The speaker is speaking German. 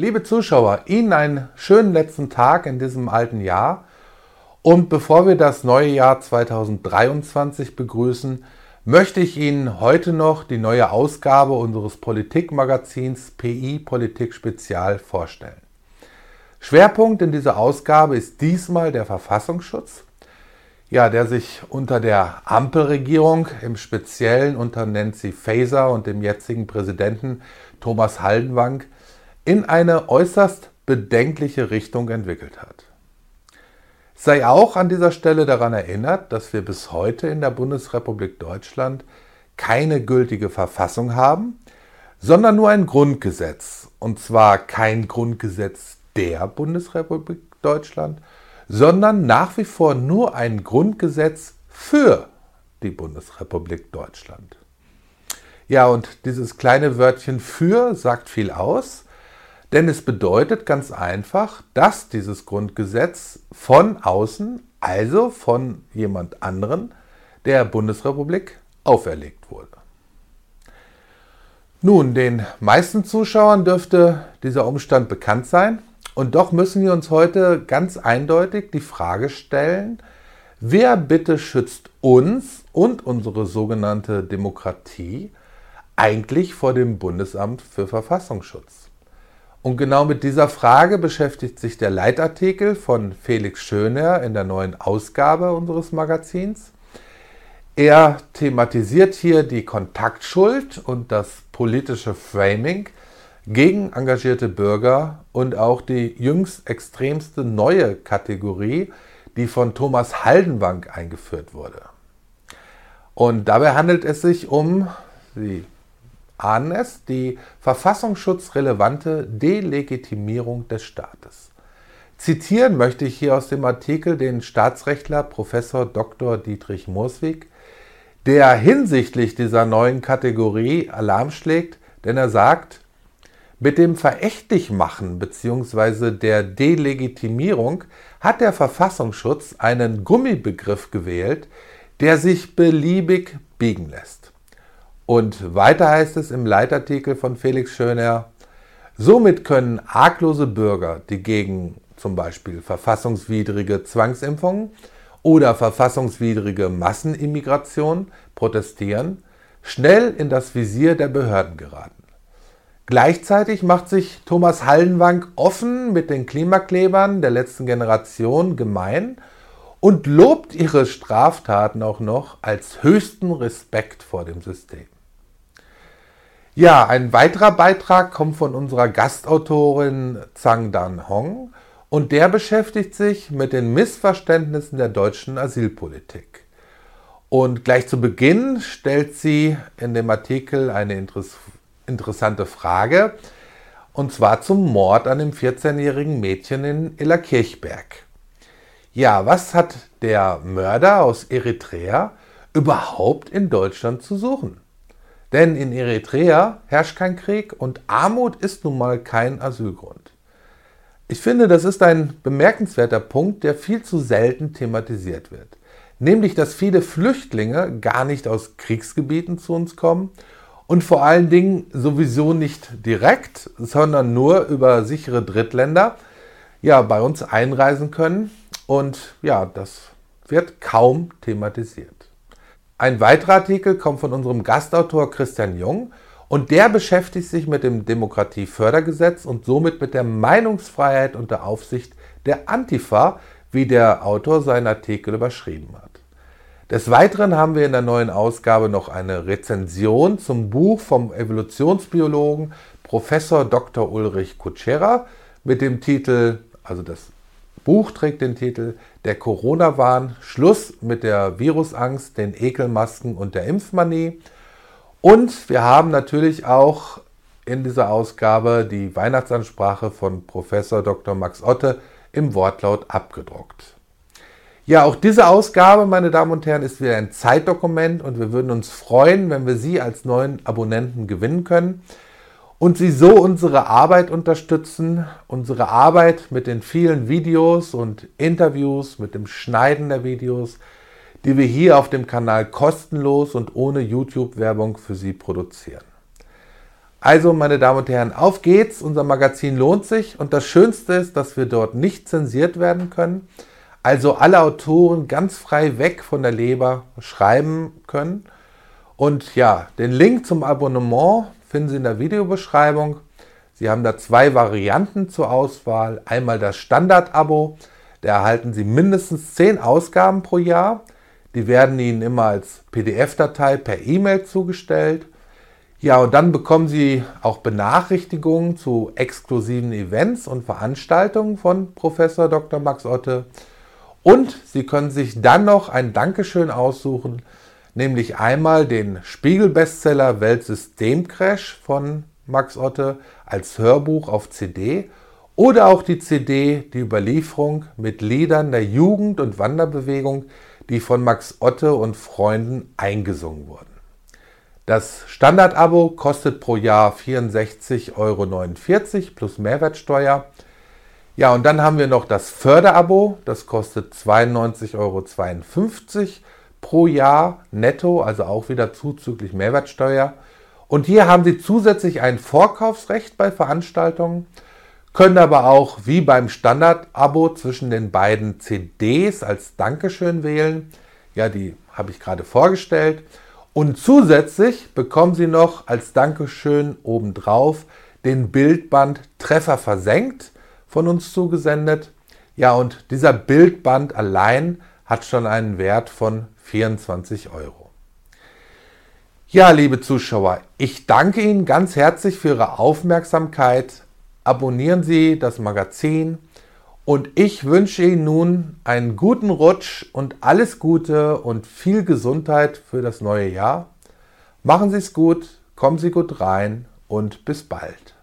Liebe Zuschauer, Ihnen einen schönen letzten Tag in diesem alten Jahr. Und bevor wir das neue Jahr 2023 begrüßen, möchte ich Ihnen heute noch die neue Ausgabe unseres Politikmagazins PI Politik Spezial vorstellen. Schwerpunkt in dieser Ausgabe ist diesmal der Verfassungsschutz, ja, der sich unter der Ampelregierung, im Speziellen unter Nancy Faeser und dem jetzigen Präsidenten Thomas Haldenwang, in eine äußerst bedenkliche Richtung entwickelt hat. Sei auch an dieser Stelle daran erinnert, dass wir bis heute in der Bundesrepublik Deutschland keine gültige Verfassung haben, sondern nur ein Grundgesetz. Und zwar kein Grundgesetz der Bundesrepublik Deutschland, sondern nach wie vor nur ein Grundgesetz für die Bundesrepublik Deutschland. Ja, und dieses kleine Wörtchen für sagt viel aus, denn es bedeutet ganz einfach, dass dieses Grundgesetz von außen, also von jemand anderen, der Bundesrepublik auferlegt wurde. Nun, den meisten Zuschauern dürfte dieser Umstand bekannt sein, und doch müssen wir uns heute ganz eindeutig die Frage stellen, wer bitte schützt uns und unsere sogenannte Demokratie eigentlich vor dem Bundesamt für Verfassungsschutz? Und genau mit dieser Frage beschäftigt sich der Leitartikel von Felix Schöner in der neuen Ausgabe unseres Magazins. Er thematisiert hier die Kontaktschuld und das politische Framing gegen engagierte Bürger und auch die jüngst extremste neue Kategorie, die von Thomas Haldenwang eingeführt wurde. Und dabei handelt es sich um, Sie ahnen es, die verfassungsschutzrelevante Delegitimierung des Staates. Zitieren möchte ich hier aus dem Artikel den Staatsrechtler Prof. Dr. Dietrich Mooswig, der hinsichtlich dieser neuen Kategorie Alarm schlägt, denn er sagt, mit dem Verächtlichmachen bzw. der Delegitimierung hat der Verfassungsschutz einen Gummibegriff gewählt, der sich beliebig biegen lässt. Und weiter heißt es im Leitartikel von Felix Schöner, somit können arglose Bürger, die gegen zum Beispiel verfassungswidrige Zwangsimpfungen oder verfassungswidrige Massenimmigration protestieren, schnell in das Visier der Behörden geraten. Gleichzeitig macht sich Thomas Hallenwang offen mit den Klimaklebern der letzten Generation gemein und lobt ihre Straftaten auch noch als höchsten Respekt vor dem System. Ja, ein weiterer Beitrag kommt von unserer Gastautorin Zhang Dan Hong und der beschäftigt sich mit den Missverständnissen der deutschen Asylpolitik. Und gleich zu Beginn stellt sie in dem Artikel eine interess interessante Frage, und zwar zum Mord an dem 14-jährigen Mädchen in Illerkirchberg. Ja, was hat der Mörder aus Eritrea überhaupt in Deutschland zu suchen? Denn in Eritrea herrscht kein Krieg und Armut ist nun mal kein Asylgrund. Ich finde, das ist ein bemerkenswerter Punkt, der viel zu selten thematisiert wird. Nämlich, dass viele Flüchtlinge gar nicht aus Kriegsgebieten zu uns kommen und vor allen Dingen sowieso nicht direkt, sondern nur über sichere Drittländer ja, bei uns einreisen können. Und ja, das wird kaum thematisiert. Ein weiterer Artikel kommt von unserem Gastautor Christian Jung und der beschäftigt sich mit dem Demokratiefördergesetz und somit mit der Meinungsfreiheit unter Aufsicht der Antifa, wie der Autor seinen Artikel überschrieben hat. Des Weiteren haben wir in der neuen Ausgabe noch eine Rezension zum Buch vom Evolutionsbiologen Professor Dr. Ulrich Kutschera mit dem Titel, also das Buch trägt den Titel Der Corona-Wahn, Schluss mit der Virusangst, den Ekelmasken und der Impfmanie. Und wir haben natürlich auch in dieser Ausgabe die Weihnachtsansprache von Professor Dr. Max Otte im Wortlaut abgedruckt. Ja, auch diese Ausgabe, meine Damen und Herren, ist wieder ein Zeitdokument und wir würden uns freuen, wenn wir Sie als neuen Abonnenten gewinnen können und Sie so unsere Arbeit unterstützen, unsere Arbeit mit den vielen Videos und Interviews, mit dem Schneiden der Videos, die wir hier auf dem Kanal kostenlos und ohne YouTube-Werbung für Sie produzieren. Also, meine Damen und Herren, auf geht's. Unser Magazin lohnt sich und das Schönste ist, dass wir dort nicht zensiert werden können. Also alle Autoren ganz frei weg von der Leber schreiben können. Und ja, den Link zum Abonnement finden Sie in der Videobeschreibung. Sie haben da zwei Varianten zur Auswahl. Einmal das Standard-Abo, da erhalten Sie mindestens 10 Ausgaben pro Jahr. Die werden Ihnen immer als PDF-Datei per E-Mail zugestellt. Ja, und dann bekommen Sie auch Benachrichtigungen zu exklusiven Events und Veranstaltungen von Professor Dr. Max Otte. Und Sie können sich dann noch ein Dankeschön aussuchen, nämlich einmal den Spiegel-Bestseller Weltsystemcrash von Max Otte als Hörbuch auf CD oder auch die CD Die Überlieferung mit Liedern der Jugend- und Wanderbewegung, die von Max Otte und Freunden eingesungen wurden. Das Standard-Abo kostet pro Jahr 64,49 Euro plus Mehrwertsteuer. Ja, und dann haben wir noch das Förderabo, das kostet 92,52 Euro pro Jahr netto, also auch wieder zuzüglich Mehrwertsteuer. Und hier haben Sie zusätzlich ein Vorkaufsrecht bei Veranstaltungen, können aber auch wie beim Standard-Abo zwischen den beiden CDs als Dankeschön wählen. Ja, die habe ich gerade vorgestellt. Und zusätzlich bekommen Sie noch als Dankeschön obendrauf den Bildband Treffer versenkt von uns zugesendet. Ja, und dieser Bildband allein hat schon einen Wert von 24 Euro. Ja, liebe Zuschauer, ich danke Ihnen ganz herzlich für Ihre Aufmerksamkeit. Abonnieren Sie das Magazin und ich wünsche Ihnen nun einen guten Rutsch und alles Gute und viel Gesundheit für das neue Jahr. Machen Sie es gut, kommen Sie gut rein und bis bald.